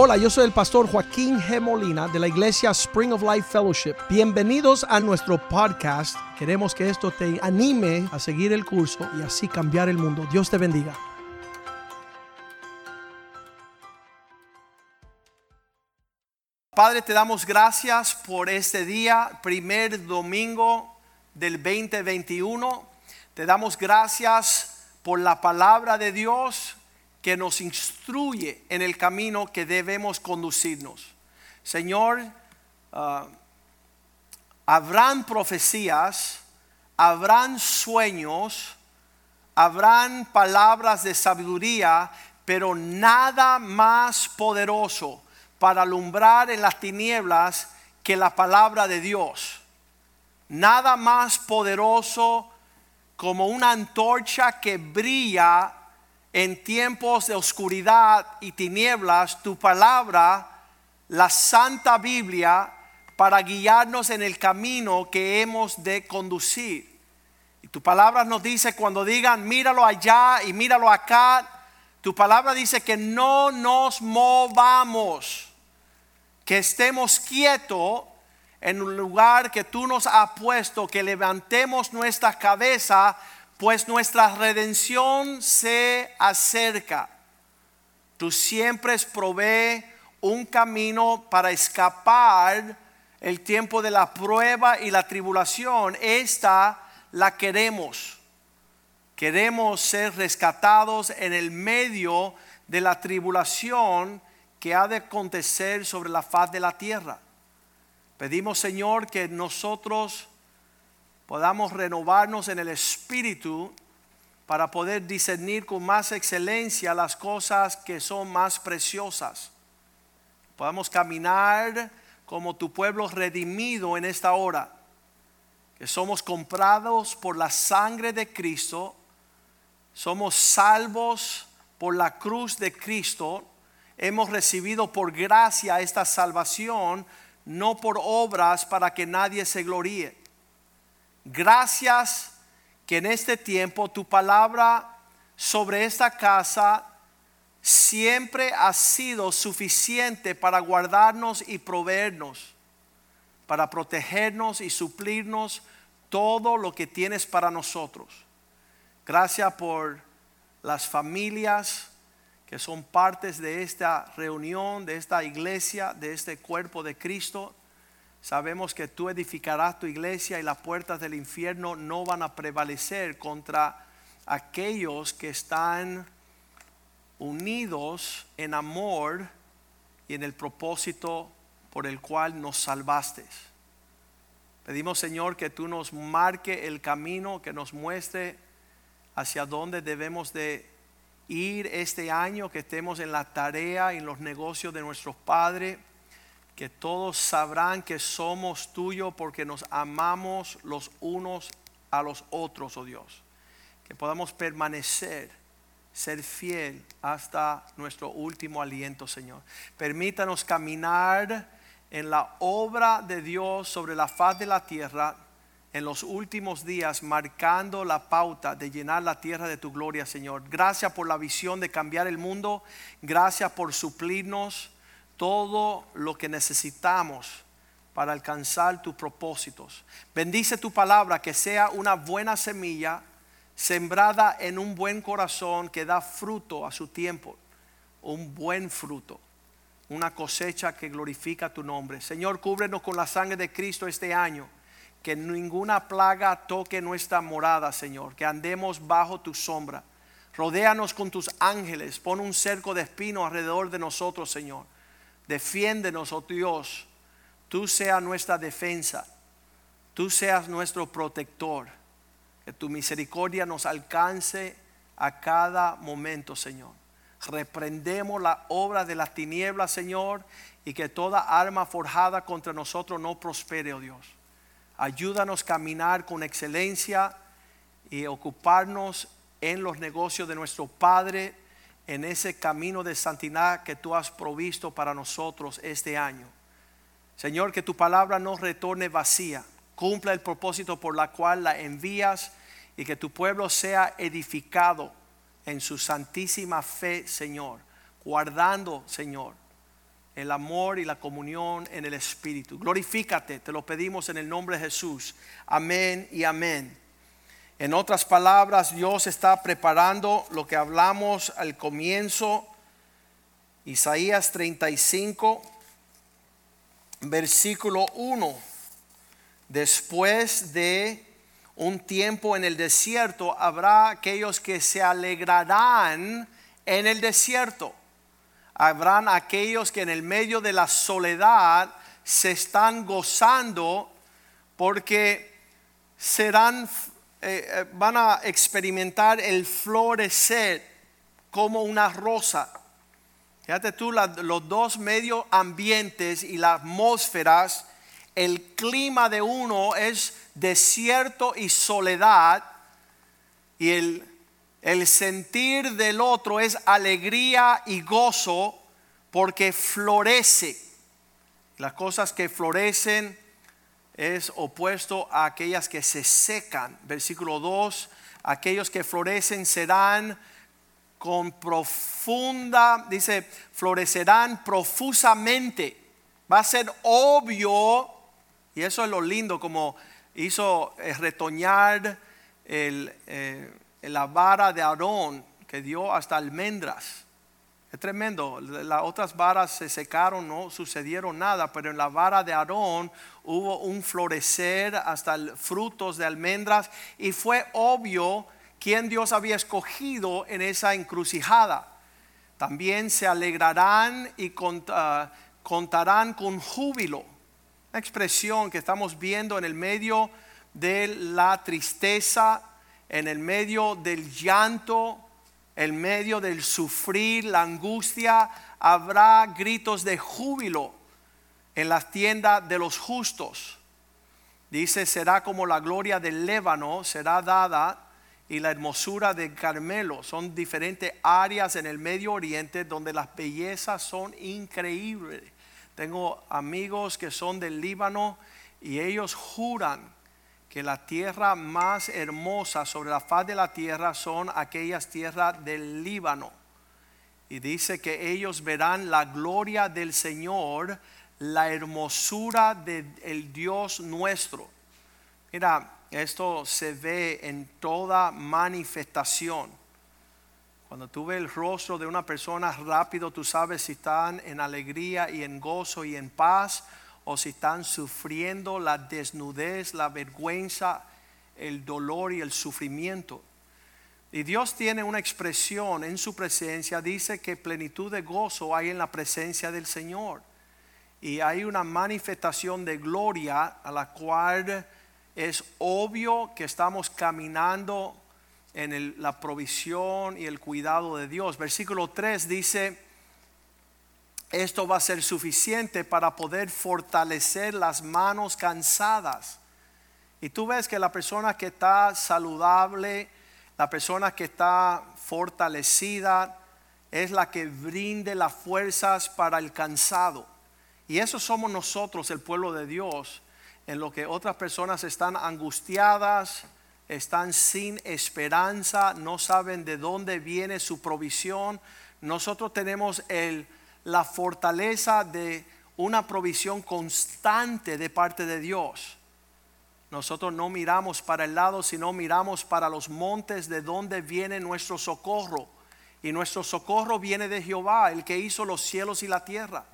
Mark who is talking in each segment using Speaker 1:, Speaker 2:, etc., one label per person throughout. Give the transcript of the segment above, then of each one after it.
Speaker 1: Hola, yo soy el pastor Joaquín G. Molina de la iglesia Spring of Life Fellowship. Bienvenidos a nuestro podcast. Queremos que esto te anime a seguir el curso y así cambiar el mundo. Dios te bendiga. Padre, te damos gracias por este día, primer domingo del 2021. Te damos gracias por la palabra de Dios que nos instruye en el camino que debemos conducirnos. Señor, ah, habrán profecías, habrán sueños, habrán palabras de sabiduría, pero nada más poderoso para alumbrar en las tinieblas que la palabra de Dios. Nada más poderoso como una antorcha que brilla en tiempos de oscuridad y tinieblas, tu palabra, la Santa Biblia, para guiarnos en el camino que hemos de conducir. Y tu palabra nos dice cuando digan, míralo allá y míralo acá, tu palabra dice que no nos movamos que estemos quietos en un lugar que tú nos has puesto, que levantemos nuestra cabeza, pues nuestra redención se acerca. Tú siempre provee un camino para escapar el tiempo de la prueba y la tribulación. Esta la queremos. Queremos ser rescatados en el medio de la tribulación que ha de acontecer sobre la faz de la tierra. Pedimos, Señor, que nosotros podamos renovarnos en el espíritu para poder discernir con más excelencia las cosas que son más preciosas. Podamos caminar como tu pueblo redimido en esta hora, que somos comprados por la sangre de Cristo, somos salvos por la cruz de Cristo hemos recibido por gracia esta salvación, no por obras para que nadie se gloríe. Gracias que en este tiempo tu palabra sobre esta casa siempre ha sido suficiente para guardarnos y proveernos, para protegernos y suplirnos todo lo que tienes para nosotros. Gracias por las familias que son partes de esta reunión, de esta iglesia, de este cuerpo de Cristo. Sabemos que tú edificarás tu iglesia y las puertas del infierno no van a prevalecer contra aquellos que están unidos en amor y en el propósito por el cual nos salvaste. Pedimos Señor que tú nos marque el camino, que nos muestre hacia dónde debemos de ir este año, que estemos en la tarea y en los negocios de nuestros padres, que todos sabrán que somos tuyos porque nos amamos los unos a los otros, oh Dios. Que podamos permanecer, ser fiel hasta nuestro último aliento, Señor. Permítanos caminar en la obra de Dios sobre la faz de la tierra en los últimos días marcando la pauta de llenar la tierra de tu gloria, Señor. Gracias por la visión de cambiar el mundo. Gracias por suplirnos todo lo que necesitamos para alcanzar tus propósitos. Bendice tu palabra, que sea una buena semilla sembrada en un buen corazón que da fruto a su tiempo. Un buen fruto. Una cosecha que glorifica tu nombre. Señor, cúbrenos con la sangre de Cristo este año que ninguna plaga toque nuestra morada, Señor, que andemos bajo tu sombra. Rodéanos con tus ángeles, pon un cerco de espino alrededor de nosotros, Señor. Defiéndenos, oh Dios, tú seas nuestra defensa, tú seas nuestro protector. Que tu misericordia nos alcance a cada momento, Señor. Reprendemos la obra de las tinieblas, Señor, y que toda arma forjada contra nosotros no prospere, oh Dios. Ayúdanos a caminar con excelencia y ocuparnos en los negocios de nuestro Padre, en ese camino de santidad que tú has provisto para nosotros este año. Señor, que tu palabra no retorne vacía, cumpla el propósito por la cual la envías y que tu pueblo sea edificado en su santísima fe, Señor, guardando, Señor, el amor y la comunión en el Espíritu. Glorifícate, te lo pedimos en el nombre de Jesús. Amén y amén. En otras palabras, Dios está preparando lo que hablamos al comienzo. Isaías 35, versículo 1. Después de un tiempo en el desierto, habrá aquellos que se alegrarán en el desierto habrán aquellos que en el medio de la soledad se están gozando porque serán, eh, eh, van a experimentar el florecer como una rosa. Fíjate tú, los dos medio ambientes y las atmósferas, el clima de uno es desierto y soledad y el el sentir del otro es alegría y gozo porque florece. Las cosas que florecen es opuesto a aquellas que se secan. Versículo 2, aquellos que florecen serán con profunda, dice, florecerán profusamente. Va a ser obvio, y eso es lo lindo, como hizo eh, retoñar el... Eh, la vara de Aarón que dio hasta almendras. Es tremendo. Las otras varas se secaron, no sucedieron nada, pero en la vara de Aarón hubo un florecer hasta frutos de almendras y fue obvio quién Dios había escogido en esa encrucijada. También se alegrarán y contarán con júbilo. Una expresión que estamos viendo en el medio de la tristeza en el medio del llanto, en medio del sufrir, la angustia, habrá gritos de júbilo en las tiendas de los justos. Dice, será como la gloria del Lébano, será dada y la hermosura de Carmelo. Son diferentes áreas en el Medio Oriente donde las bellezas son increíbles. Tengo amigos que son del Líbano y ellos juran que la tierra más hermosa sobre la faz de la tierra son aquellas tierras del Líbano. Y dice que ellos verán la gloria del Señor, la hermosura del Dios nuestro. Mira, esto se ve en toda manifestación. Cuando tú ves el rostro de una persona rápido, tú sabes si están en alegría y en gozo y en paz o si están sufriendo la desnudez, la vergüenza, el dolor y el sufrimiento. Y Dios tiene una expresión en su presencia, dice que plenitud de gozo hay en la presencia del Señor. Y hay una manifestación de gloria a la cual es obvio que estamos caminando en la provisión y el cuidado de Dios. Versículo 3 dice, esto va a ser suficiente para poder fortalecer las manos cansadas. Y tú ves que la persona que está saludable, la persona que está fortalecida, es la que brinde las fuerzas para el cansado. Y eso somos nosotros, el pueblo de Dios, en lo que otras personas están angustiadas, están sin esperanza, no saben de dónde viene su provisión. Nosotros tenemos el la fortaleza de una provisión constante de parte de Dios. Nosotros no miramos para el lado, sino miramos para los montes de donde viene nuestro socorro. Y nuestro socorro viene de Jehová, el que hizo los cielos y la tierra.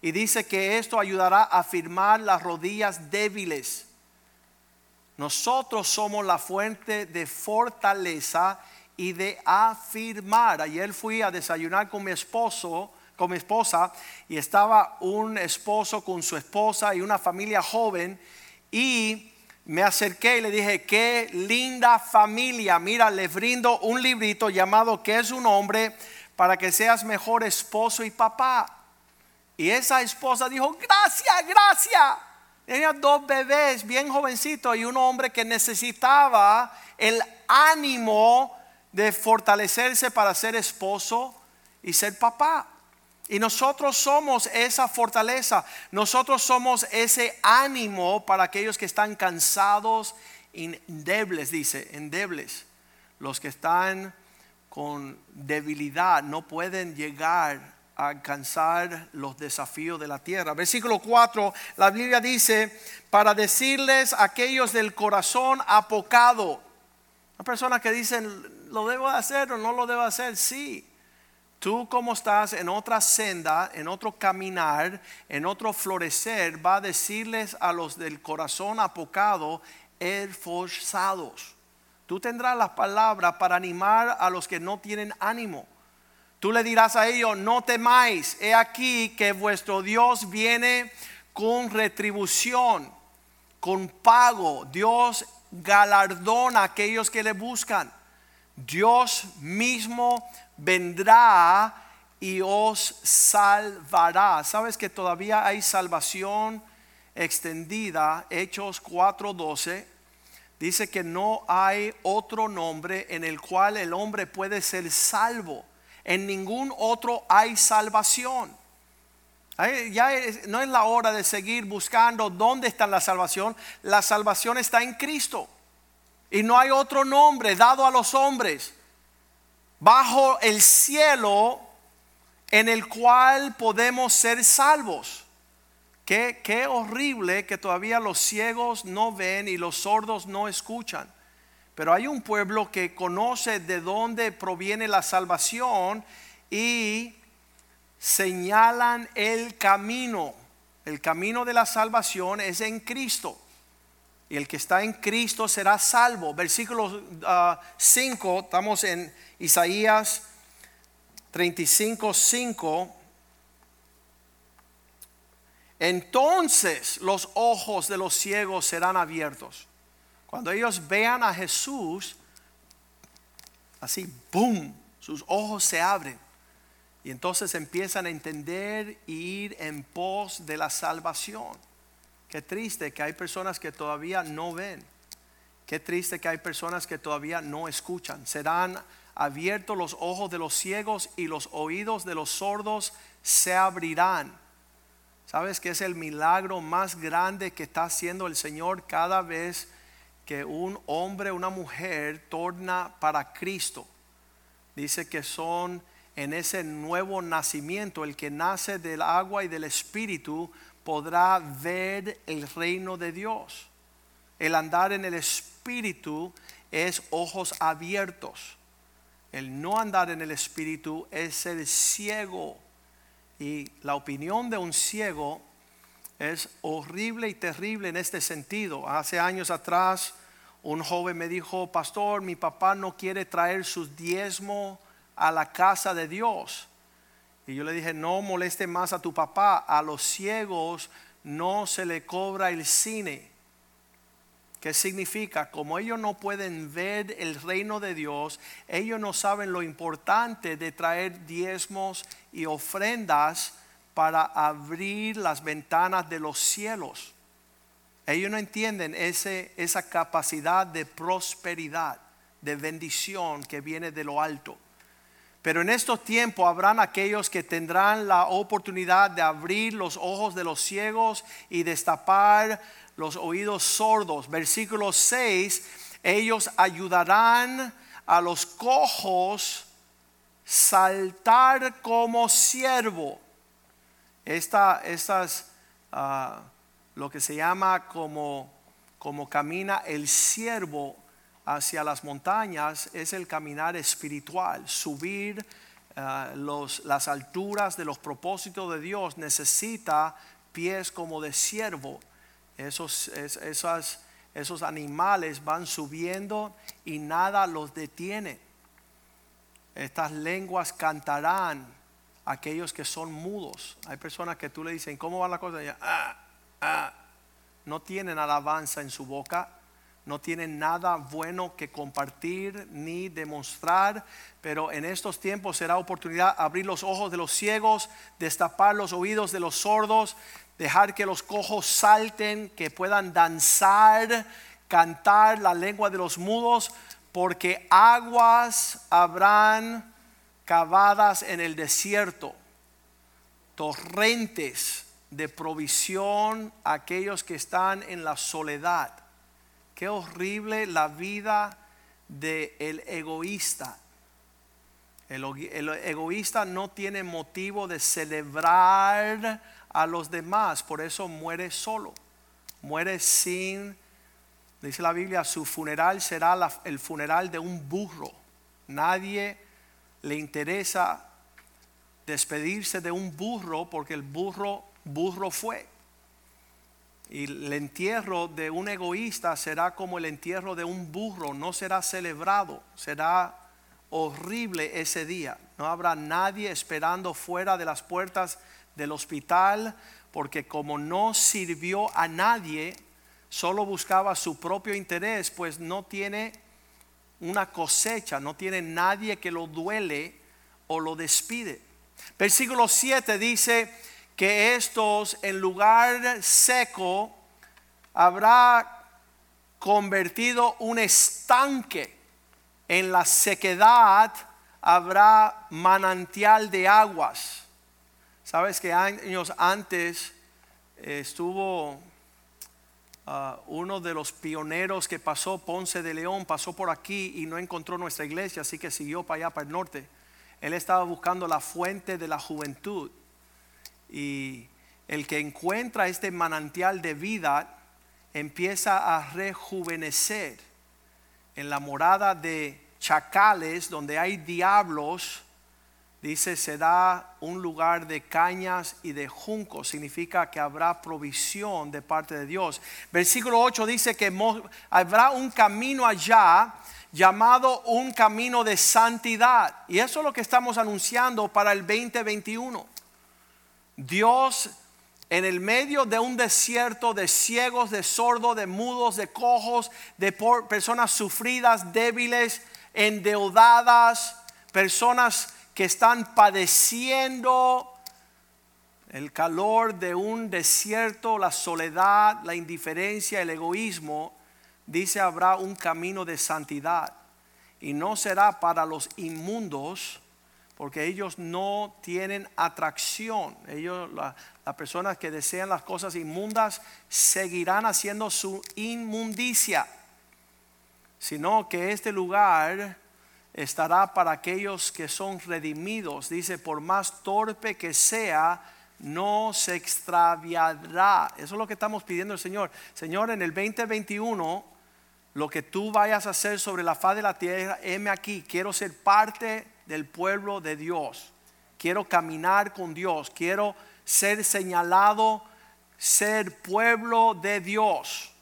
Speaker 1: Y dice que esto ayudará a firmar las rodillas débiles. Nosotros somos la fuente de fortaleza y de afirmar. Ayer fui a desayunar con mi esposo con mi esposa y estaba un esposo con su esposa y una familia joven y me acerqué y le dije, qué linda familia, mira, les brindo un librito llamado ¿Qué es un hombre? para que seas mejor esposo y papá. Y esa esposa dijo, gracias, gracias. Tenía dos bebés bien jovencitos y un hombre que necesitaba el ánimo de fortalecerse para ser esposo y ser papá. Y nosotros somos esa fortaleza, nosotros somos ese ánimo para aquellos que están cansados, endebles, dice, endebles. Los que están con debilidad no pueden llegar alcanzar los desafíos de la tierra. Versículo 4, la Biblia dice, para decirles a aquellos del corazón apocado, una persona que dicen, ¿lo debo hacer o no lo debo hacer? Sí. Tú como estás en otra senda, en otro caminar, en otro florecer, va a decirles a los del corazón apocado, esforzados. Tú tendrás las palabras para animar a los que no tienen ánimo. Tú le dirás a ellos, no temáis, he aquí que vuestro Dios viene con retribución, con pago. Dios galardona a aquellos que le buscan. Dios mismo vendrá y os salvará. ¿Sabes que todavía hay salvación extendida? Hechos 4:12 dice que no hay otro nombre en el cual el hombre puede ser salvo. En ningún otro hay salvación. Ya no es la hora de seguir buscando dónde está la salvación. La salvación está en Cristo. Y no hay otro nombre dado a los hombres bajo el cielo en el cual podemos ser salvos. Qué, qué horrible que todavía los ciegos no ven y los sordos no escuchan. Pero hay un pueblo que conoce de dónde proviene la salvación y señalan el camino. El camino de la salvación es en Cristo. Y el que está en Cristo será salvo. Versículo 5, ah, estamos en Isaías 35, 5. Entonces los ojos de los ciegos serán abiertos. Cuando ellos vean a Jesús, así, boom, sus ojos se abren. Y entonces empiezan a entender e ir en pos de la salvación. Qué triste que hay personas que todavía no ven. Qué triste que hay personas que todavía no escuchan. Serán abiertos los ojos de los ciegos y los oídos de los sordos se abrirán. ¿Sabes que es el milagro más grande que está haciendo el Señor cada vez que un hombre una mujer torna para Cristo? Dice que son en ese nuevo nacimiento, el que nace del agua y del espíritu podrá ver el reino de Dios. El andar en el espíritu es ojos abiertos. El no andar en el espíritu es ser ciego. Y la opinión de un ciego es horrible y terrible en este sentido. Hace años atrás un joven me dijo, pastor, mi papá no quiere traer sus diezmos a la casa de Dios. Y yo le dije, no moleste más a tu papá, a los ciegos no se le cobra el cine. ¿Qué significa? Como ellos no pueden ver el reino de Dios, ellos no saben lo importante de traer diezmos y ofrendas para abrir las ventanas de los cielos. Ellos no entienden ese, esa capacidad de prosperidad, de bendición que viene de lo alto. Pero en estos tiempos habrán aquellos que tendrán la oportunidad de abrir los ojos de los ciegos y destapar los oídos sordos. Versículo 6, ellos ayudarán a los cojos saltar como siervo. Esta, estas, uh, lo que se llama como, como camina el siervo hacia las montañas es el caminar espiritual, subir uh, los, las alturas de los propósitos de Dios necesita pies como de siervo esos, esos animales van subiendo y nada los detiene. Estas lenguas cantarán aquellos que son mudos. Hay personas que tú le dicen, ¿cómo va la cosa? Ah, ah". No tienen alabanza en su boca, no tienen nada bueno que compartir ni demostrar, pero en estos tiempos será oportunidad abrir los ojos de los ciegos, destapar los oídos de los sordos, dejar que los cojos salten, que puedan danzar, cantar la lengua de los mudos, porque aguas habrán cavadas en el desierto, torrentes de provisión a aquellos que están en la soledad. Qué horrible la vida del el egoísta. El, egoísta no tiene motivo de celebrar a los demás, por eso muere solo, muere sin, dice la Biblia, su funeral será el funeral de un burro. Nadie le interesa despedirse de un burro porque el burro, burro fue. Y el entierro de un egoísta será como el entierro de un burro, no será celebrado, será horrible ese día. No habrá nadie esperando fuera de las puertas del hospital porque como no sirvió a nadie, solo buscaba su propio interés, pues no tiene una cosecha, no tiene nadie que lo duele o lo despide. Versículo 7 dice que estos en lugar seco habrá convertido un estanque. En la sequedad habrá manantial de aguas. Sabes que años antes eh, estuvo ah, uno de los pioneros que pasó, Ponce de León, pasó por aquí y no encontró nuestra iglesia, así que siguió para allá, para el norte. Él estaba buscando la fuente de la juventud. Y el que encuentra este manantial de vida empieza a rejuvenecer. En la morada de chacales, donde hay diablos, dice, será un lugar de cañas y de juncos. Significa que habrá provisión de parte de Dios. Versículo 8 dice que habrá un camino allá llamado un camino de santidad. Y eso es lo que estamos anunciando para el 2021. Dios en el medio de un desierto de ciegos, de sordos, de mudos, de cojos, de personas sufridas, débiles, endeudadas, personas que están padeciendo el calor de un desierto, la soledad, la indiferencia, el egoísmo, dice habrá un camino de santidad. Y no será para los inmundos, porque ellos no tienen atracción. Ellos, la- las personas que desean las cosas inmundas, seguirán haciendo su inmundicia. Sino que este lugar estará para aquellos que son redimidos. Dice, por más torpe que sea, no se extraviará. Eso es lo que estamos pidiendo el Señor. Señor, en el 2021, lo que tú vayas a hacer sobre la faz de la tierra, heme aquí. Quiero ser parte del pueblo de Dios. Quiero caminar con Dios. Quiero ser señalado, ser pueblo de Dios.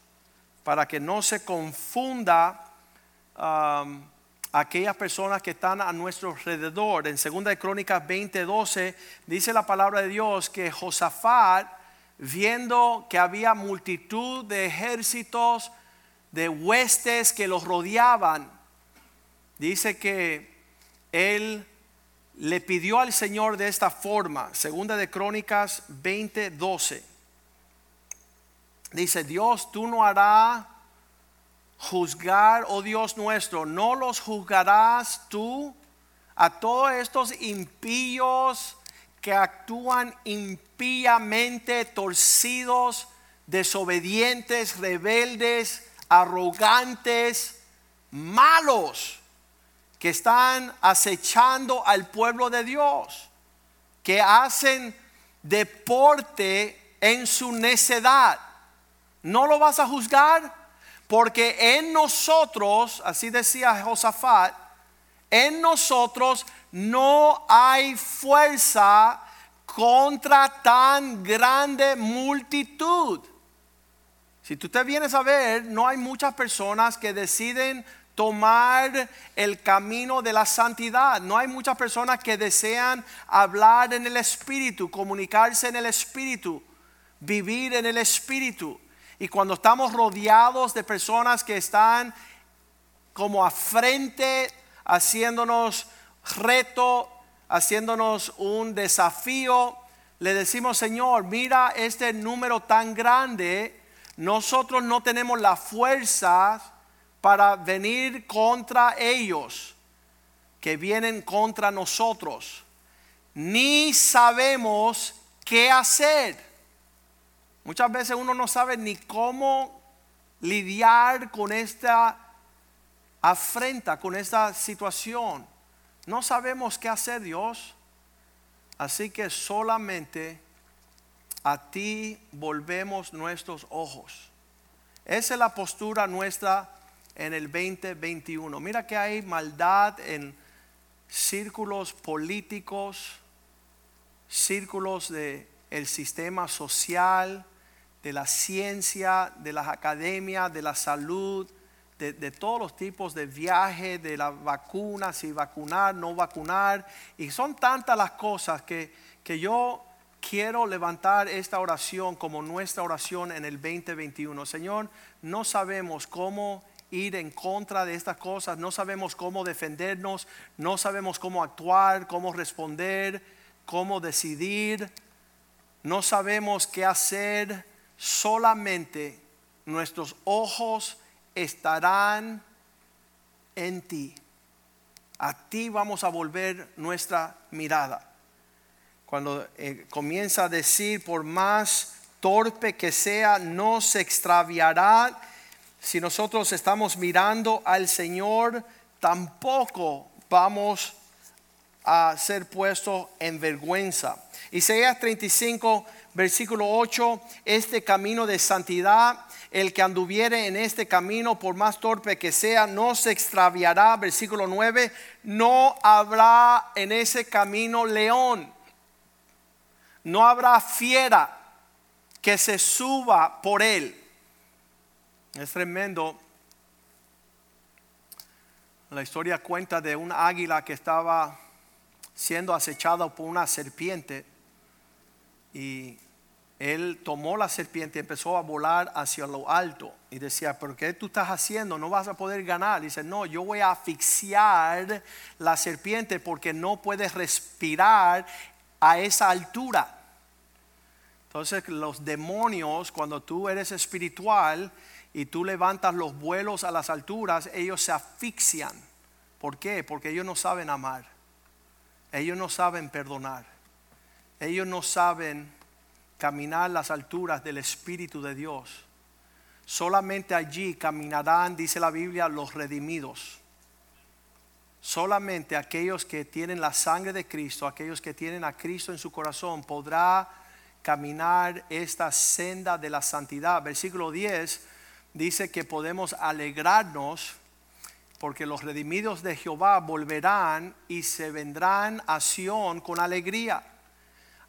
Speaker 1: Para que no se confunda um, aquellas personas que están a nuestro alrededor. En 2 de Crónicas 20:12 dice la palabra de Dios que Josafat, viendo que había multitud de ejércitos, de huestes que los rodeaban, dice que él le pidió al Señor de esta forma, segunda de Crónicas 20:12. Dice, Dios, tú no harás juzgar, oh Dios nuestro, no los juzgarás tú a todos estos impíos que actúan impíamente, torcidos, desobedientes, rebeldes, arrogantes, malos, que están acechando al pueblo de Dios, que hacen deporte en su necedad. ¿No lo vas a juzgar? Porque en nosotros, así decía Josafat, en nosotros no hay fuerza contra tan grande multitud. Si tú te vienes a ver, no hay muchas personas que deciden tomar el camino de la santidad. No hay muchas personas que desean hablar en el Espíritu, comunicarse en el Espíritu, vivir en el Espíritu. Y cuando estamos rodeados de personas que están como a frente, haciéndonos reto, haciéndonos un desafío, le decimos, Señor, mira este número tan grande, nosotros no tenemos la fuerza para venir contra ellos que vienen contra nosotros, ni sabemos qué hacer. Muchas veces uno no sabe ni cómo lidiar con esta afrenta, con esta situación. No sabemos qué hacer, Dios. Así que solamente a ti volvemos nuestros ojos. Esa es la postura nuestra en el 2021. Mira que hay maldad en círculos políticos, círculos de el sistema social, de la ciencia, de las academias, de la salud, de, todos los tipos de viajes, de las vacunas, si vacunar, no vacunar. Y son tantas las cosas que, que yo quiero levantar esta oración como nuestra oración en el 2021. Señor, no sabemos cómo ir en contra de estas cosas, no sabemos cómo defendernos, no sabemos cómo actuar, cómo responder, cómo decidir, no sabemos qué hacer, solamente nuestros ojos estarán en ti. A ti vamos a volver nuestra mirada. Cuando eh, comienza a decir, por más torpe que sea, no se extraviará. Si nosotros estamos mirando al Señor, tampoco vamos a ser puestos en vergüenza. Isaías 35, versículo 8, este camino de santidad el que anduviere en este camino, por más torpe que sea, no se extraviará. Versículo 9, no habrá en ese camino león, no habrá fiera que se suba por él. Es tremendo. La historia cuenta de un águila que estaba siendo acechado por una serpiente y él tomó la serpiente y empezó a volar hacia lo alto. Y decía, ¿pero qué tú estás haciendo? No vas a poder ganar. Dice, no, yo voy a asfixiar la serpiente porque no puedes respirar a esa altura. Entonces los demonios, cuando tú eres espiritual y tú levantas los vuelos a las alturas, ellos se asfixian. ¿Por qué? Porque ellos no saben amar. Ellos no saben perdonar. Ellos no saben caminar las alturas del Espíritu de Dios. Solamente allí caminarán, dice la Biblia, los redimidos. Solamente aquellos que tienen la sangre de Cristo, aquellos que tienen a Cristo en su corazón, podrá caminar esta senda de la santidad. Versículo 10 dice que podemos alegrarnos porque los redimidos de Jehová volverán y se vendrán a Sión con alegría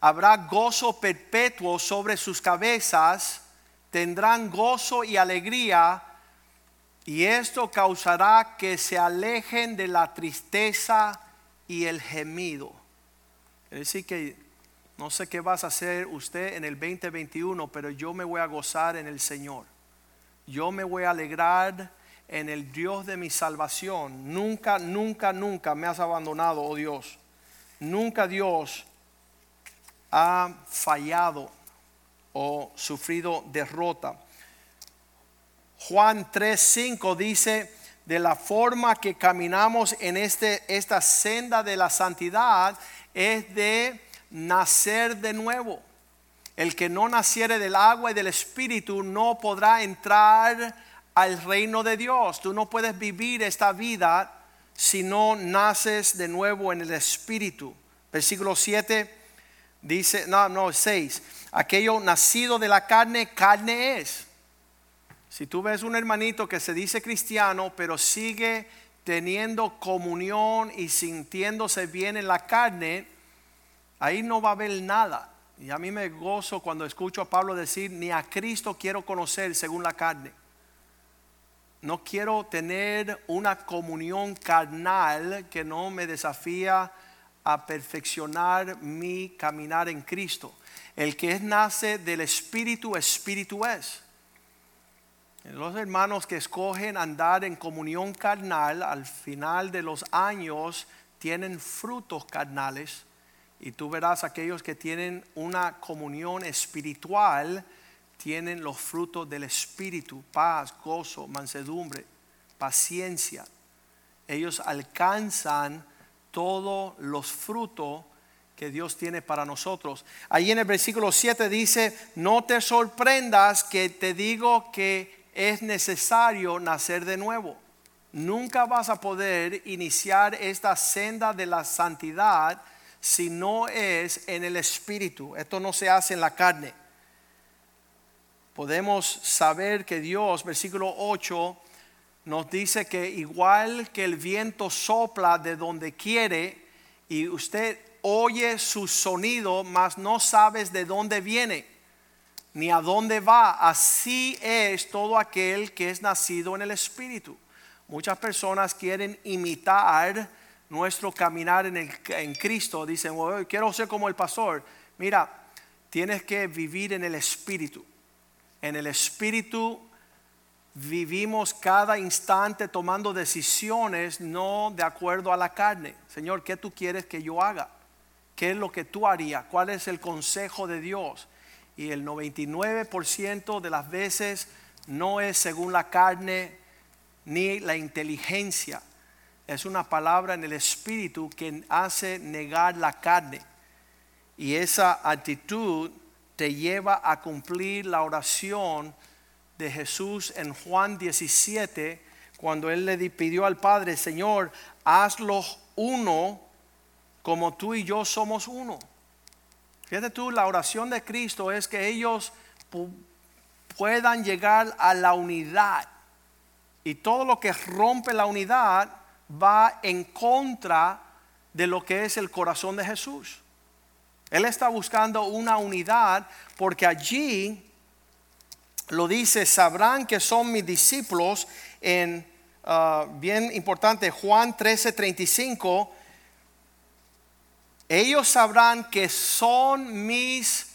Speaker 1: habrá gozo perpetuo sobre sus cabezas, tendrán gozo y alegría, y esto causará que se alejen de la tristeza y el gemido. Es decir que no sé qué vas a hacer usted en el 2021, pero yo me voy a gozar en el Señor. Yo me voy a alegrar en el Dios de mi salvación. Nunca, nunca, nunca me has abandonado, oh Dios. Nunca Dios ha fallado o sufrido derrota. Juan 3:5 dice, de la forma que caminamos en este, esta senda de la santidad es de nacer de nuevo. El que no naciere del agua y del espíritu no podrá entrar al reino de Dios. Tú no puedes vivir esta vida si no naces de nuevo en el espíritu. Versículo 7 Dice, no, no, seis. Aquello nacido de la carne, carne es. Si tú ves un hermanito que se dice cristiano, pero sigue teniendo comunión y sintiéndose bien en la carne, ahí no va a haber nada. Y a mí me gozo cuando escucho a Pablo decir, ni a Cristo quiero conocer según la carne. No quiero tener una comunión carnal que no me desafía a perfeccionar mi caminar en Cristo. El que nace del Espíritu, Espíritu es. Los hermanos que escogen andar en comunión carnal al final de los años tienen frutos carnales y tú verás aquellos que tienen una comunión espiritual tienen los frutos del Espíritu, paz, gozo, mansedumbre, paciencia. Ellos alcanzan todos los frutos que Dios tiene para nosotros. Ahí en el versículo 7 dice, no te sorprendas que te digo que es necesario nacer de nuevo. nunca vas a poder iniciar esta senda de la santidad si no es en el espíritu. Esto no se hace en la carne. Podemos saber que Dios, versículo 8, nos dice que igual que el viento sopla de donde quiere y usted oye su sonido, mas no sabes de dónde viene ni a dónde va, así es todo aquel que es nacido en el Espíritu. Muchas personas quieren imitar nuestro caminar en, el, en Cristo. Dicen, quiero ser como el pastor. Mira, tienes que vivir en el Espíritu. En el Espíritu vivimos cada instante tomando decisiones no de acuerdo a la carne. Señor, ¿qué tú quieres que yo haga? ¿Qué es lo que tú harías? ¿Cuál es el consejo de Dios? Y el 99% de las veces no es según la carne ni la inteligencia. Es una palabra en el espíritu que hace negar la carne. Y esa actitud te lleva a cumplir la oración de Jesús en Juan 17, cuando él le pidió al Padre, Señor, hazlo uno como tú y yo somos uno. Fíjate tú, la oración de Cristo es que ellos puedan llegar a la unidad. Y todo lo que rompe la unidad va en contra de lo que es el corazón de Jesús. Él está buscando una unidad porque allí lo dice, sabrán que son mis discípulos en, ah, bien importante, Juan 13:35, ellos sabrán que son mis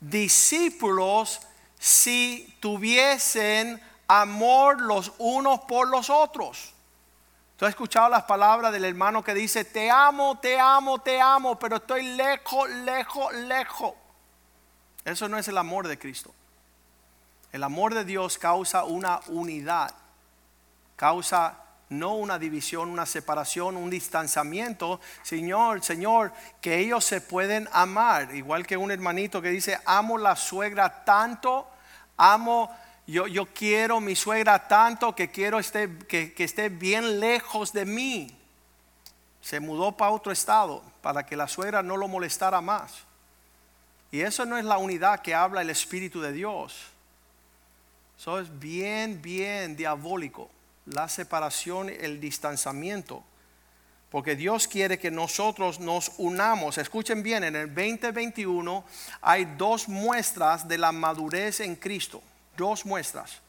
Speaker 1: discípulos si tuviesen amor los unos por los otros. ¿Tú has escuchado las palabras del hermano que dice, te amo, te amo, te amo, pero estoy lejos, lejos, lejos? Eso no es el amor de Cristo. El amor de Dios causa una unidad, causa no una división, una separación, un distanciamiento. Señor, Señor, que ellos se pueden amar, igual que un hermanito que dice, amo la suegra tanto, amo yo, quiero mi suegra tanto que quiero esté, que, que esté bien lejos de mí. Se mudó para otro estado para que la suegra no lo molestara más. Y eso no es la unidad que habla el Espíritu de Dios. Eso es bien, bien diabólico. La separación, el distanciamiento. Porque Dios quiere que nosotros nos unamos. Escuchen bien, en el 2021 hay dos muestras de la madurez en Cristo dos muestras,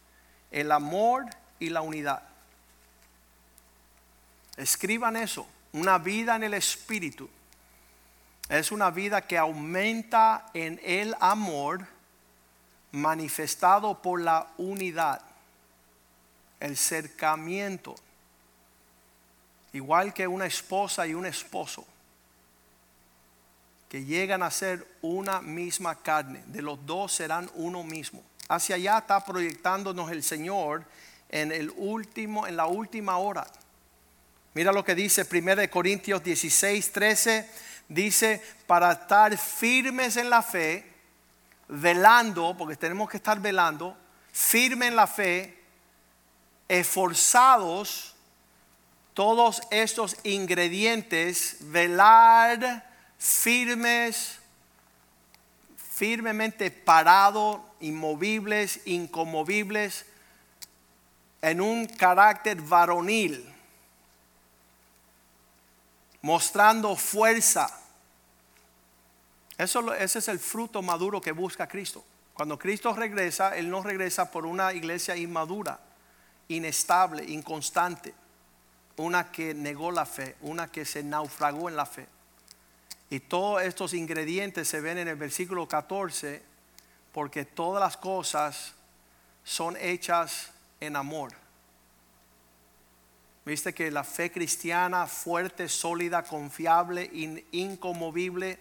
Speaker 1: el amor y la unidad. Escriban eso, una vida en el Espíritu. Es una vida que aumenta en el amor manifestado por la unidad, el cercamiento, igual que una esposa y un esposo, que llegan a ser una misma carne, de los dos serán uno mismo. Hacia allá está proyectándonos el Señor en el último, en la última hora. Mira lo que dice 1 Corintios 16, 13. Dice, para estar firmes en la fe, velando, porque tenemos que estar velando, firme en la fe, esforzados, todos estos ingredientes, velar, firmes, firmemente parado, inmovibles, incomovibles, en un carácter varonil, mostrando fuerza. Eso, ese es el fruto maduro que busca Cristo. Cuando Cristo regresa, Él no regresa por una iglesia inmadura, inestable, inconstante, una que negó la fe, una que se naufragó en la fe. Y todos estos ingredientes se ven en el versículo 14, porque todas las cosas son hechas en amor. Viste que la fe cristiana fuerte, sólida, confiable, incomovible,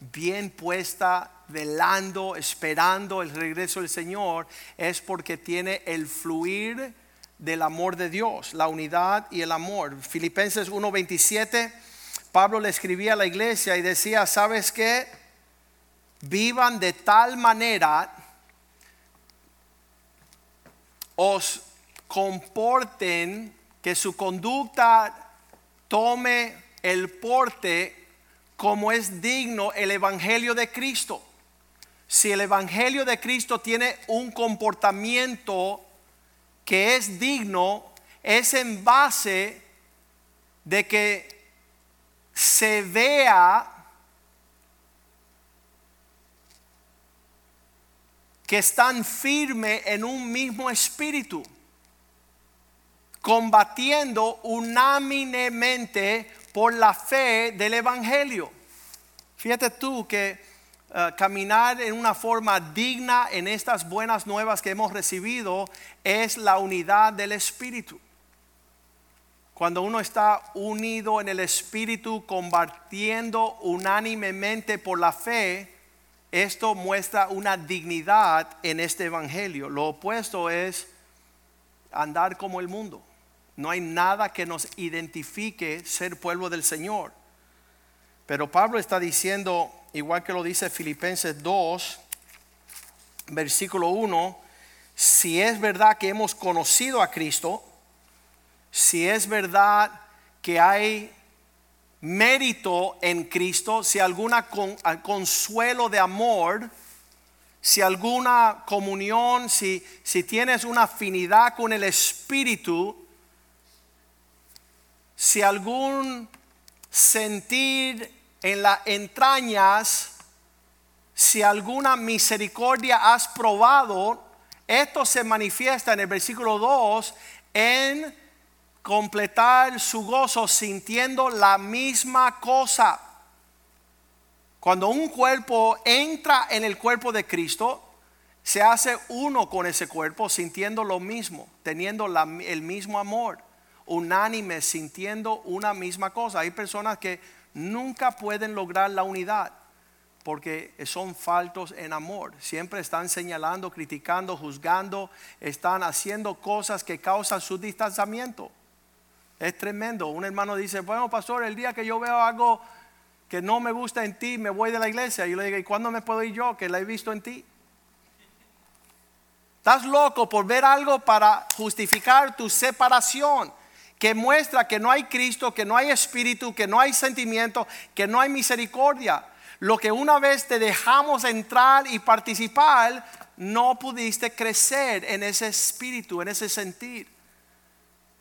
Speaker 1: bien puesta, velando, esperando el regreso del Señor, es porque tiene el fluir del amor de Dios, la unidad y el amor. Filipenses 1:27 Pablo le escribía a la iglesia y decía, ¿sabes qué? Vivan de tal manera, os comporten que su conducta tome el porte como es digno el Evangelio de Cristo. Si el Evangelio de Cristo tiene un comportamiento que es digno, es en base de que se vea que están firmes en un mismo espíritu, combatiendo unánimemente por la fe del Evangelio. Fíjate tú que eh, caminar en una forma digna en estas buenas nuevas que hemos recibido es la unidad del Espíritu. Cuando uno está unido en el Espíritu, combatiendo unánimemente por la fe, esto muestra una dignidad en este Evangelio. Lo opuesto es andar como el mundo. No hay nada que nos identifique ser pueblo del Señor. Pero Pablo está diciendo, igual que lo dice Filipenses 2, versículo 1, si es verdad que hemos conocido a Cristo, si es verdad que hay mérito en Cristo, si alguna consuelo de amor, si alguna comunión, si, si tienes una afinidad con el Espíritu, si algún sentir en las entrañas, si alguna misericordia has probado, esto se manifiesta en el versículo 2 en completar su gozo sintiendo la misma cosa. Cuando un cuerpo entra en el cuerpo de Cristo, se hace uno con ese cuerpo sintiendo lo mismo, teniendo el mismo amor, unánime, sintiendo una misma cosa. Hay personas que nunca pueden lograr la unidad porque son faltos en amor. Siempre están señalando, criticando, juzgando, están haciendo cosas que causan su distanciamiento. Es tremendo. Un hermano dice, bueno, pastor, el día que yo veo algo que no me gusta en ti, me voy de la iglesia. Y yo le digo, ¿y cuándo me puedo ir yo que la he visto en ti? Estás loco por ver algo para justificar tu separación, que muestra que no hay Cristo, que no hay espíritu, que no hay sentimiento, que no hay misericordia. Lo que una vez te dejamos entrar y participar, no pudiste crecer en ese espíritu, en ese sentir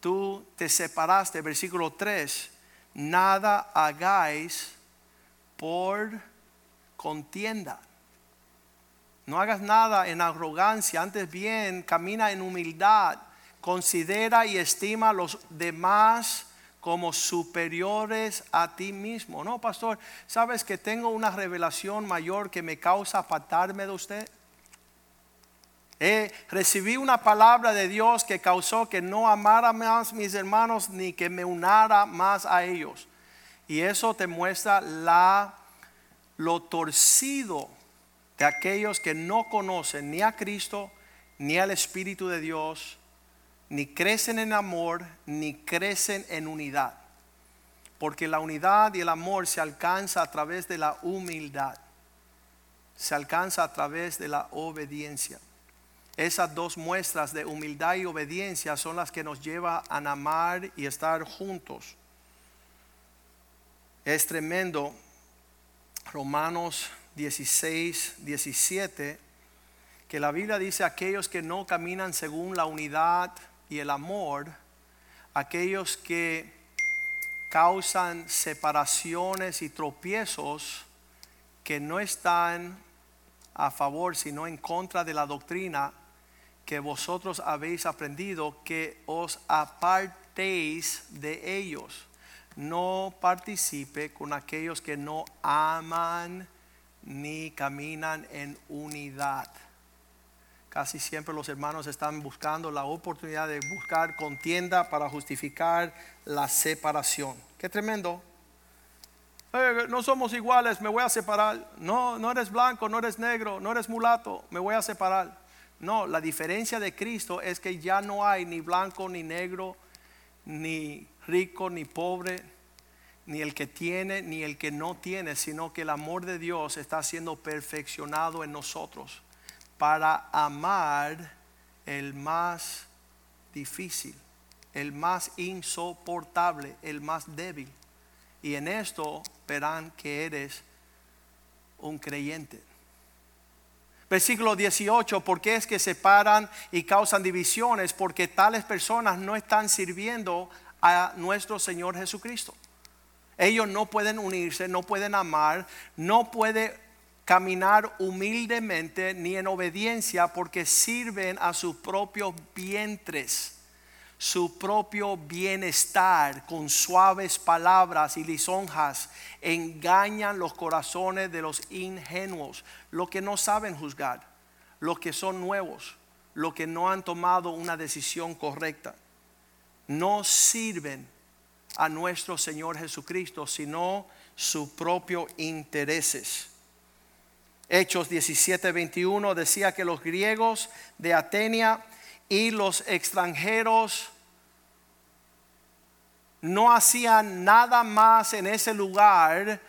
Speaker 1: tú te separaste, versículo 3, nada hagáis por contienda. No hagas nada en arrogancia, antes bien camina en humildad, considera y estima a los demás como superiores a ti mismo. No, pastor, ¿sabes que tengo una revelación mayor que me causa apartarme de usted? Recibí una palabra de Dios que causó que no amara más mis hermanos ni que me unara más a ellos. Y eso te muestra la, lo torcido de aquellos que no conocen ni a Cristo ni al Espíritu de Dios, ni crecen en amor, ni crecen en unidad. Porque la unidad y el amor se alcanza a través de la humildad, se alcanza a través de la obediencia. Esas dos muestras de humildad y obediencia son las que nos lleva a amar y estar juntos. Es tremendo. Romanos 16, 17, que la Biblia dice aquellos que no caminan según la unidad y el amor, aquellos que causan separaciones y tropiezos que no están a favor sino en contra de la doctrina que vosotros habéis aprendido, que os apartéis de ellos. No participe con aquellos que no aman ni caminan en unidad. Casi siempre los hermanos están buscando la oportunidad de buscar contienda para justificar la separación. Qué tremendo. Eh, no somos iguales, me voy a separar. No, no eres blanco, no eres negro, no eres mulato, me voy a separar. No, la diferencia de Cristo es que ya no hay ni blanco ni negro, ni rico ni pobre, ni el que tiene ni el que no tiene, sino que el amor de Dios está siendo perfeccionado en nosotros para amar el más difícil. el más insoportable, el más débil. Y en esto verán que eres un creyente. Versículo 18, ¿por qué es que se paran y causan divisiones? Porque tales personas no están sirviendo a nuestro Señor Jesucristo. Ellos no pueden unirse, no pueden amar, no pueden caminar humildemente ni en obediencia porque sirven a sus propios vientres, su propio bienestar con suaves palabras y lisonjas. Engañan los corazones de los ingenuos, los que no saben juzgar, los que son nuevos, los que no han tomado una decisión correcta. No sirven a nuestro Señor Jesucristo, sino sus propios intereses. Hechos 17, 21 decía que los griegos de Atenia y los extranjeros no hacían nada más en ese lugar,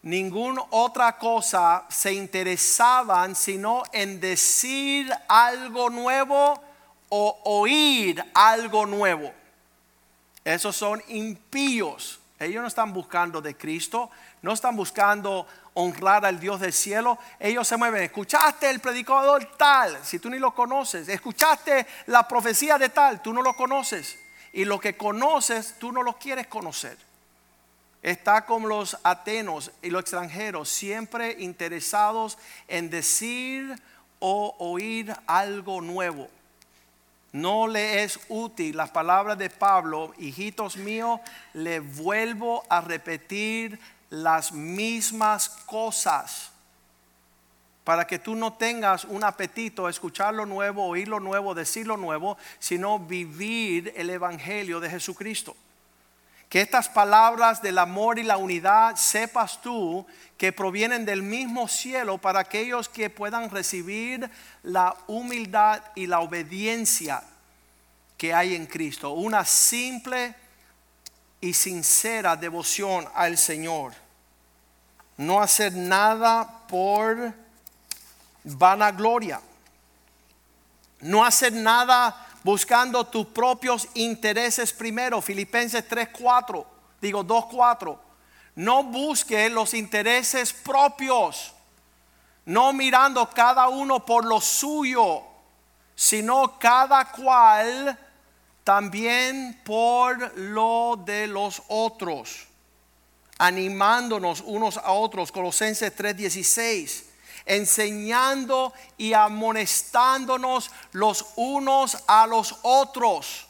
Speaker 1: ninguna otra cosa se interesaban sino en decir algo nuevo o oír algo nuevo. Esos son impíos. Ellos no están buscando de Cristo, no están buscando honrar al Dios del cielo. Ellos se mueven. Escuchaste el predicador tal, si tú ni lo conoces. Escuchaste la profecía de tal, tú no lo conoces. Y lo que conoces, tú no lo quieres conocer. Está como los atenos y los extranjeros, siempre interesados en decir o oír algo nuevo no le es útil las palabras de Pablo, hijitos míos, le vuelvo a repetir las mismas cosas para que tú no tengas un apetito a escuchar lo nuevo, oír lo nuevo, decir lo nuevo, sino vivir el Evangelio de Jesucristo. Que estas palabras del amor y la unidad sepas tú que provienen del mismo cielo para aquellos que puedan recibir la humildad y la obediencia que hay en Cristo. Una simple y sincera devoción al Señor. No hacer nada por vanagloria. No hacer nada buscando tus propios intereses primero. Filipenses 3:4, digo 2:4. No busque los intereses propios, no mirando cada uno por lo suyo, sino cada cual también por lo de los otros, animándonos unos a otros. Colosenses 3:16 enseñando y amonestándonos los unos a los otros.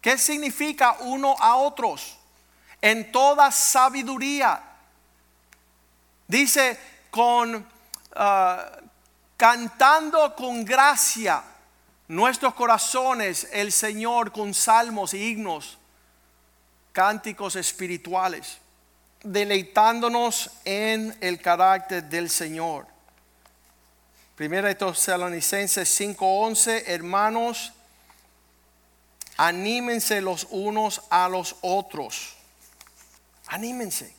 Speaker 1: ¿Qué significa uno a otros? En toda sabiduría. Dice con ah, cantando con gracia nuestros corazones el Señor con salmos y himnos, cánticos espirituales, deleitándonos en el carácter del Señor. Primera de Tesalonicenses 5:11, hermanos, anímense los unos a los otros. Anímense.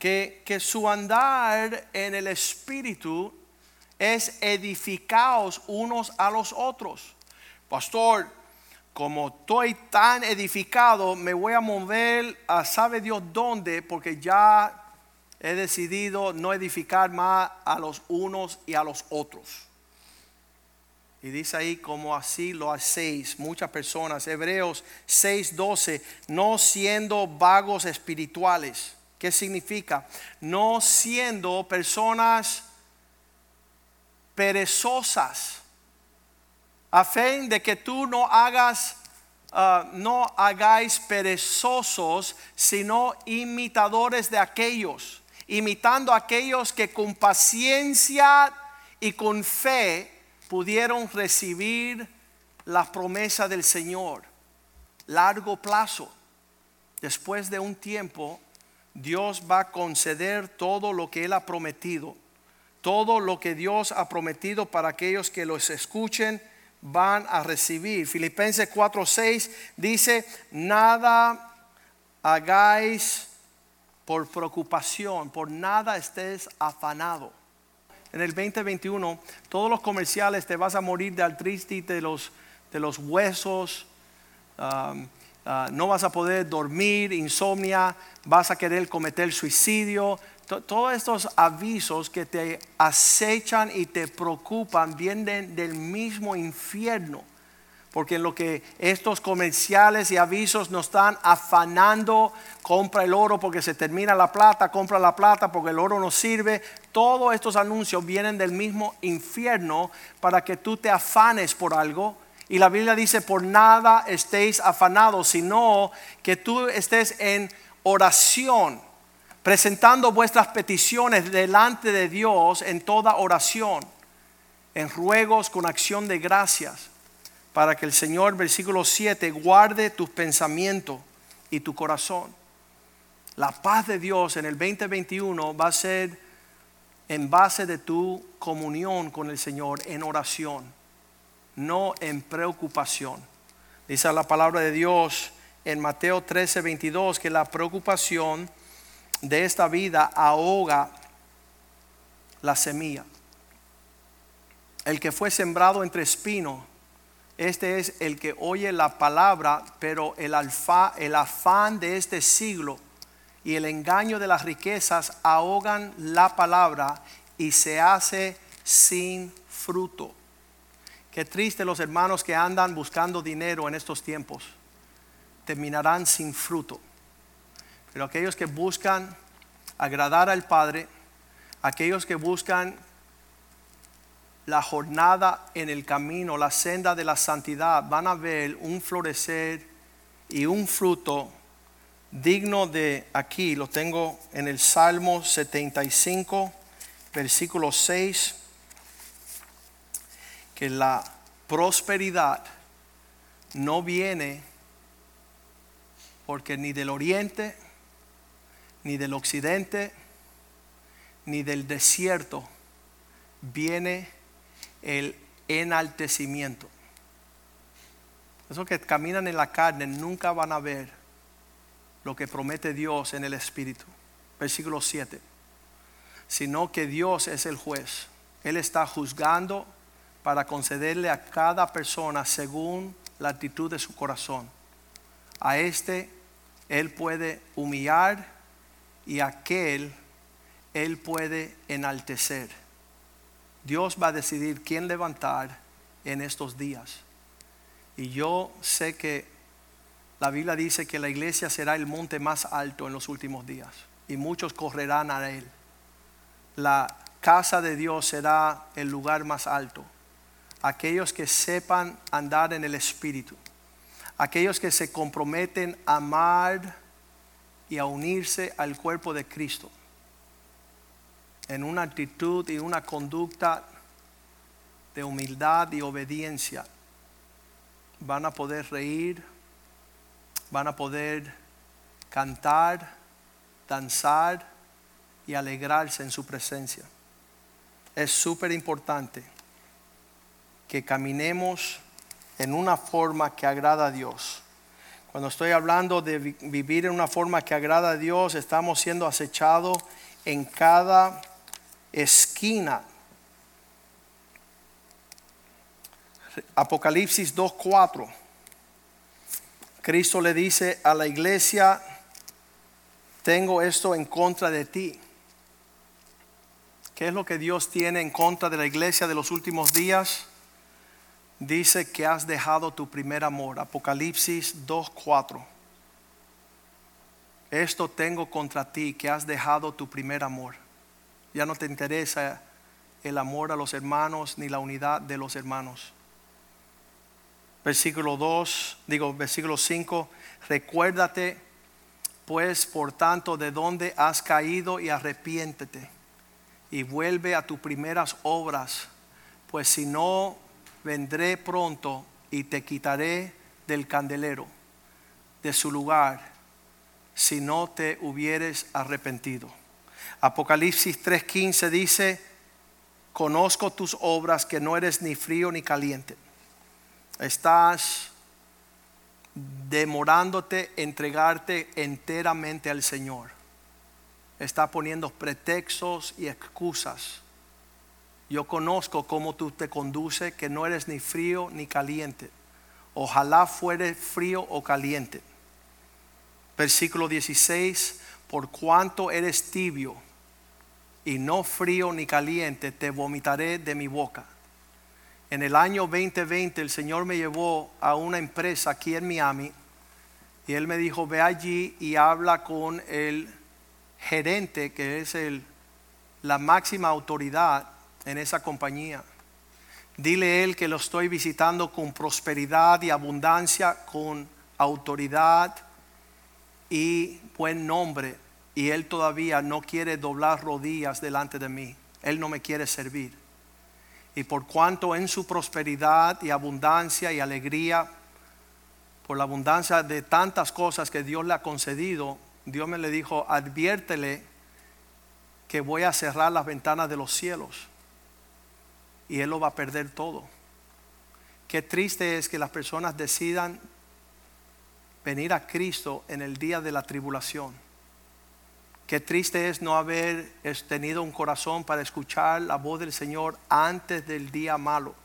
Speaker 1: Que, que su andar en el Espíritu es edificaos unos a los otros. Pastor, como estoy tan edificado, me voy a mover a sabe Dios dónde, porque ya he decidido no edificar más a los unos y a los otros. Y dice ahí como así lo hacéis muchas personas. Hebreos 6:12, no siendo vagos espirituales. ¿Qué significa? No siendo personas perezosas. A fin de que tú no hagas ah, no hagáis perezosos, sino imitadores de aquellos imitando a aquellos que con paciencia y con fe pudieron recibir la promesa del Señor. Largo plazo. Después de un tiempo, Dios va a conceder todo lo que Él ha prometido. Todo lo que Dios ha prometido para aquellos que los escuchen van a recibir. Filipenses 4:6 dice, nada hagáis por preocupación, por nada estés afanado. En el 2021, todos los comerciales te vas a morir de artritis de los, de los huesos, uh, no vas a poder dormir, insomnia, vas a querer cometer suicidio. To- todos estos avisos que te acechan y te preocupan vienen del mismo infierno. Porque en lo que estos comerciales y avisos nos están afanando, compra el oro porque se termina la plata, compra la plata porque el oro no sirve. Todos estos anuncios vienen del mismo infierno para que tú te afanes por algo. Y la Biblia dice, por nada estéis afanados, sino que tú estés en oración, presentando vuestras peticiones delante de Dios en toda oración, en ruegos con acción de gracias para que el Señor, versículo 7, guarde tus pensamientos y tu corazón. La paz de Dios en el 2021 va a ser en base de tu comunión con el Señor en oración, no en preocupación. Dice la palabra de Dios en Mateo 13, 22 que la preocupación de esta vida ahoga la semilla. El que fue sembrado entre espinos este es el que oye la palabra, pero el, alfa, el afán de este siglo y el engaño de las riquezas ahogan la palabra y se hace sin fruto. Qué triste los hermanos que andan buscando dinero en estos tiempos. Terminarán sin fruto. Pero aquellos que buscan agradar al Padre, aquellos que buscan la jornada en el camino, la senda de la santidad, van a ver un florecer y un fruto digno de aquí. Lo tengo en el Salmo 75, versículo 6, que la prosperidad no viene porque ni del oriente, ni del occidente, ni del desierto viene el enaltecimiento. Esos que caminan en la carne nunca van a ver lo que promete Dios en el Espíritu. Versículo 7. Sino que Dios es el juez. Él está juzgando para concederle a cada persona según la actitud de su corazón. A este Él puede humillar y a aquel Él puede enaltecer. Dios va a decidir quién levantar en estos días. Y yo sé que la Biblia dice que la iglesia será el monte más alto en los últimos días y muchos correrán a él. La casa de Dios será el lugar más alto. Aquellos que sepan andar en el Espíritu. Aquellos que se comprometen a amar y a unirse al cuerpo de Cristo en una actitud y una conducta de humildad y obediencia, van a poder reír, van a poder cantar, danzar y alegrarse en su presencia. Es súper importante que caminemos en una forma que agrada a Dios. Cuando estoy hablando de vi- vivir en una forma que agrada a Dios, estamos siendo acechados en cada esquina. Apocalipsis 2.4. Cristo le dice a la iglesia, tengo esto en contra de ti. ¿Qué es lo que Dios tiene en contra de la iglesia de los últimos días? Dice que has dejado tu primer amor. Apocalipsis 2.4. Esto tengo contra ti, que has dejado tu primer amor. Ya no te interesa el amor a los hermanos ni la unidad de los hermanos. Versículo 2, digo, versículo 5, recuérdate pues por tanto de dónde has caído y arrepiéntete y vuelve a tus primeras obras, pues si no, vendré pronto y te quitaré del candelero, de su lugar, si no te hubieres arrepentido. Apocalipsis 3:15 dice, conozco tus obras que no eres ni frío ni caliente. Estás demorándote entregarte enteramente al Señor. Está poniendo pretextos y excusas. Yo conozco cómo tú te conduces, que no eres ni frío ni caliente. ojalá fuere frío o caliente. Versículo 16, por cuanto eres tibio y no frío ni caliente, te vomitaré de mi boca. En el año 2020 el Señor me llevó a una empresa aquí en Miami y Él me dijo, ve allí y habla con el gerente que es el, la máxima autoridad en esa compañía. Dile él que lo estoy visitando con prosperidad y abundancia, con autoridad y buen nombre. Y él todavía no quiere doblar rodillas delante de mí. Él no me quiere servir. Y por cuanto en su prosperidad y abundancia y alegría, por la abundancia de tantas cosas que Dios le ha concedido, Dios me le dijo, adviértele que voy a cerrar las ventanas de los cielos y él lo va a perder todo. Qué triste es que las personas decidan venir a Cristo en el día de la tribulación. Qué triste es no haber tenido un corazón para escuchar la voz del Señor antes del día malo.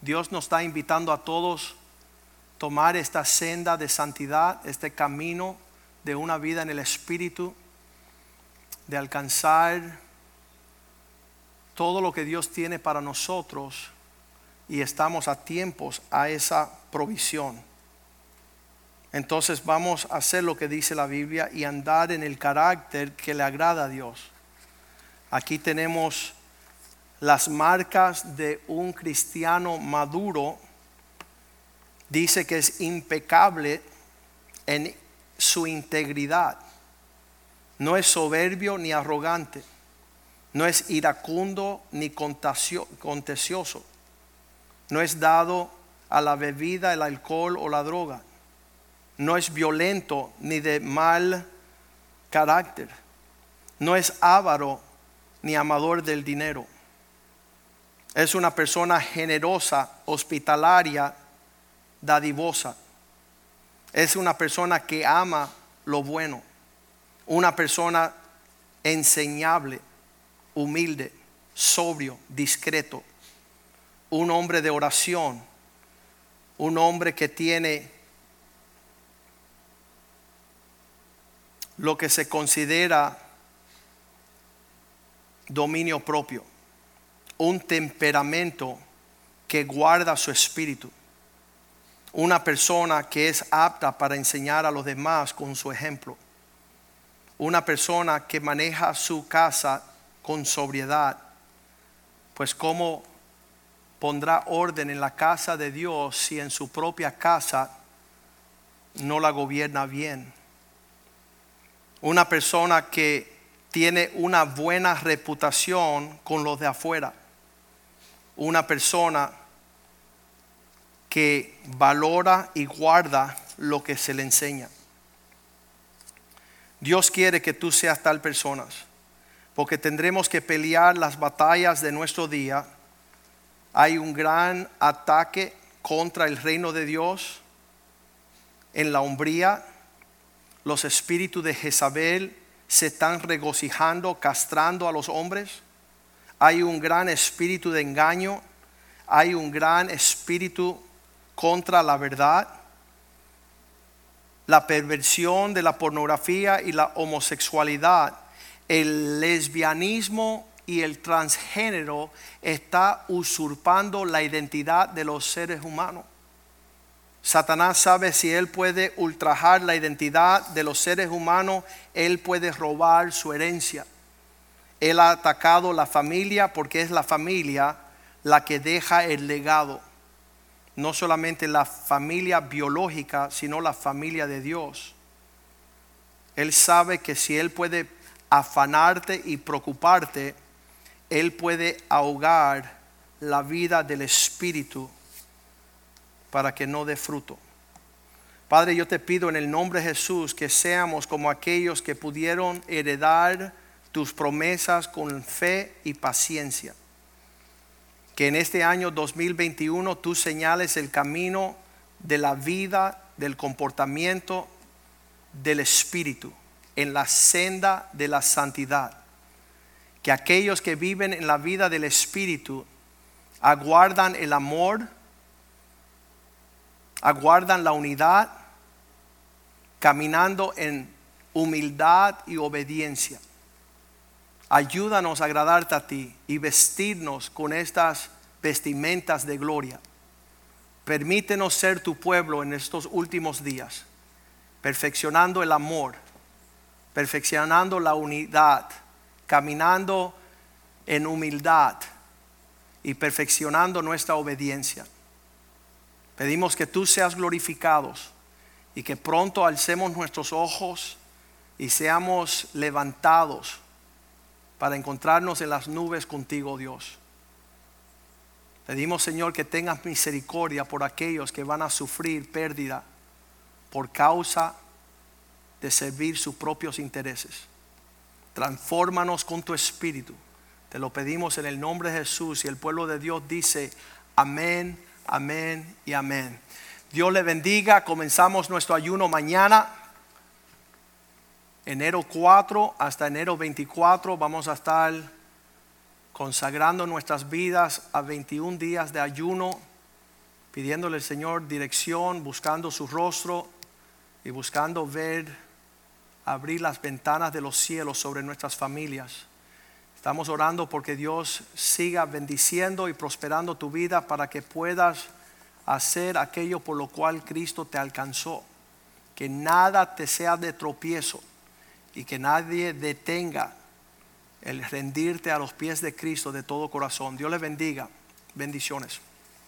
Speaker 1: Dios nos está invitando a todos a tomar esta senda de santidad, este camino de una vida en el Espíritu, de alcanzar todo lo que Dios tiene para nosotros y estamos a tiempos a esa provisión. Entonces vamos a hacer lo que dice la Biblia y andar en el carácter que le agrada a Dios. Aquí tenemos las marcas de un cristiano maduro. Dice que es impecable en su integridad. No es soberbio ni arrogante no es iracundo ni contencioso, no es dado a la bebida, el alcohol o la droga, no es violento ni de mal carácter, no es avaro ni amador del dinero. Es una persona generosa, hospitalaria, dadivosa. Es una persona que ama lo bueno, una persona enseñable humilde, sobrio, discreto, un hombre de oración, un hombre que tiene lo que se considera dominio propio, un temperamento que guarda su espíritu, una persona que es apta para enseñar a los demás con su ejemplo, una persona que maneja su casa con sobriedad, pues cómo pondrá orden en la casa de Dios si en su propia casa no la gobierna bien. Una persona que tiene una buena reputación con los de afuera. Una persona que valora y guarda lo que se le enseña. Dios quiere que tú seas tal persona porque tendremos que pelear las batallas de nuestro día. Hay un gran ataque contra el reino de Dios en la hombría. Los espíritus de Jezabel se están regocijando, castrando a los hombres. Hay un gran espíritu de engaño. Hay un gran espíritu contra la verdad. La perversión de la pornografía y la homosexualidad el lesbianismo y el transgénero está usurpando la identidad de los seres humanos. Satanás sabe si él puede ultrajar la identidad de los seres humanos, él puede robar su herencia. Él ha atacado la familia porque es la familia la que deja el legado. No solamente la familia biológica, sino la familia de Dios. Él sabe que si él puede afanarte y preocuparte, Él puede ahogar la vida del Espíritu para que no dé fruto. Padre, yo te pido en el nombre de Jesús que seamos como aquellos que pudieron heredar tus promesas con fe y paciencia. Que en este año 2021 tú señales el camino de la vida, del comportamiento, del Espíritu en la senda de la santidad. Que aquellos que viven en la vida del Espíritu aguardan el amor, aguardan la unidad, caminando en humildad y obediencia. Ayúdanos a agradarte a ti y vestirnos con estas vestimentas de gloria. Permítenos ser tu pueblo en estos últimos días, perfeccionando el amor, perfeccionando la unidad, caminando en humildad y perfeccionando nuestra obediencia. Pedimos que tú seas glorificados y que pronto alcemos nuestros ojos y seamos levantados para encontrarnos en las nubes contigo, Dios. Pedimos, Señor, que tengas misericordia por aquellos que van a sufrir pérdida por causa de servir sus propios intereses. Transfórmanos con tu espíritu. Te lo pedimos en el nombre de Jesús y el pueblo de Dios dice amén, amén y amén. Dios le bendiga. Comenzamos nuestro ayuno mañana enero 4 hasta enero 24 vamos a estar consagrando nuestras vidas a 21 días de ayuno, pidiéndole al Señor dirección, buscando su rostro y buscando ver, abrir las ventanas de los cielos sobre nuestras familias. Estamos orando porque Dios siga bendiciendo y prosperando tu vida para que puedas hacer aquello por lo cual Cristo te alcanzó. Que nada te sea de tropiezo y que nadie detenga el rendirte a los pies de Cristo de todo corazón. Dios le bendiga. Bendiciones.